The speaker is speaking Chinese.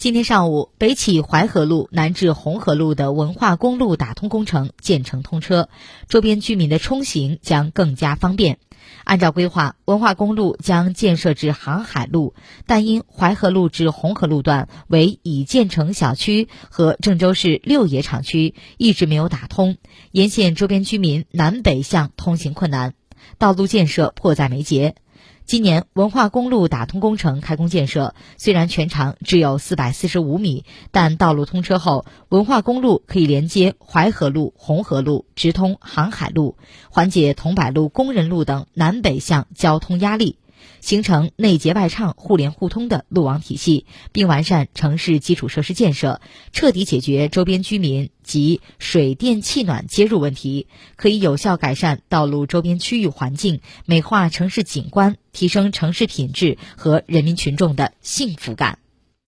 今天上午，北起淮河路、南至红河路的文化公路打通工程建成通车，周边居民的出行将更加方便。按照规划，文化公路将建设至航海路，但因淮河路至红河路段为已建成小区和郑州市六冶厂区，一直没有打通，沿线周边居民南北向通行困难，道路建设迫在眉睫。今年文化公路打通工程开工建设，虽然全长只有四百四十五米，但道路通车后，文化公路可以连接淮河路、红河路，直通航海路，缓解桐柏路、工人路等南北向交通压力。形成内结外畅、互联互通的路网体系，并完善城市基础设施建设，彻底解决周边居民及水电气暖接入问题，可以有效改善道路周边区域环境，美化城市景观，提升城市品质和人民群众的幸福感。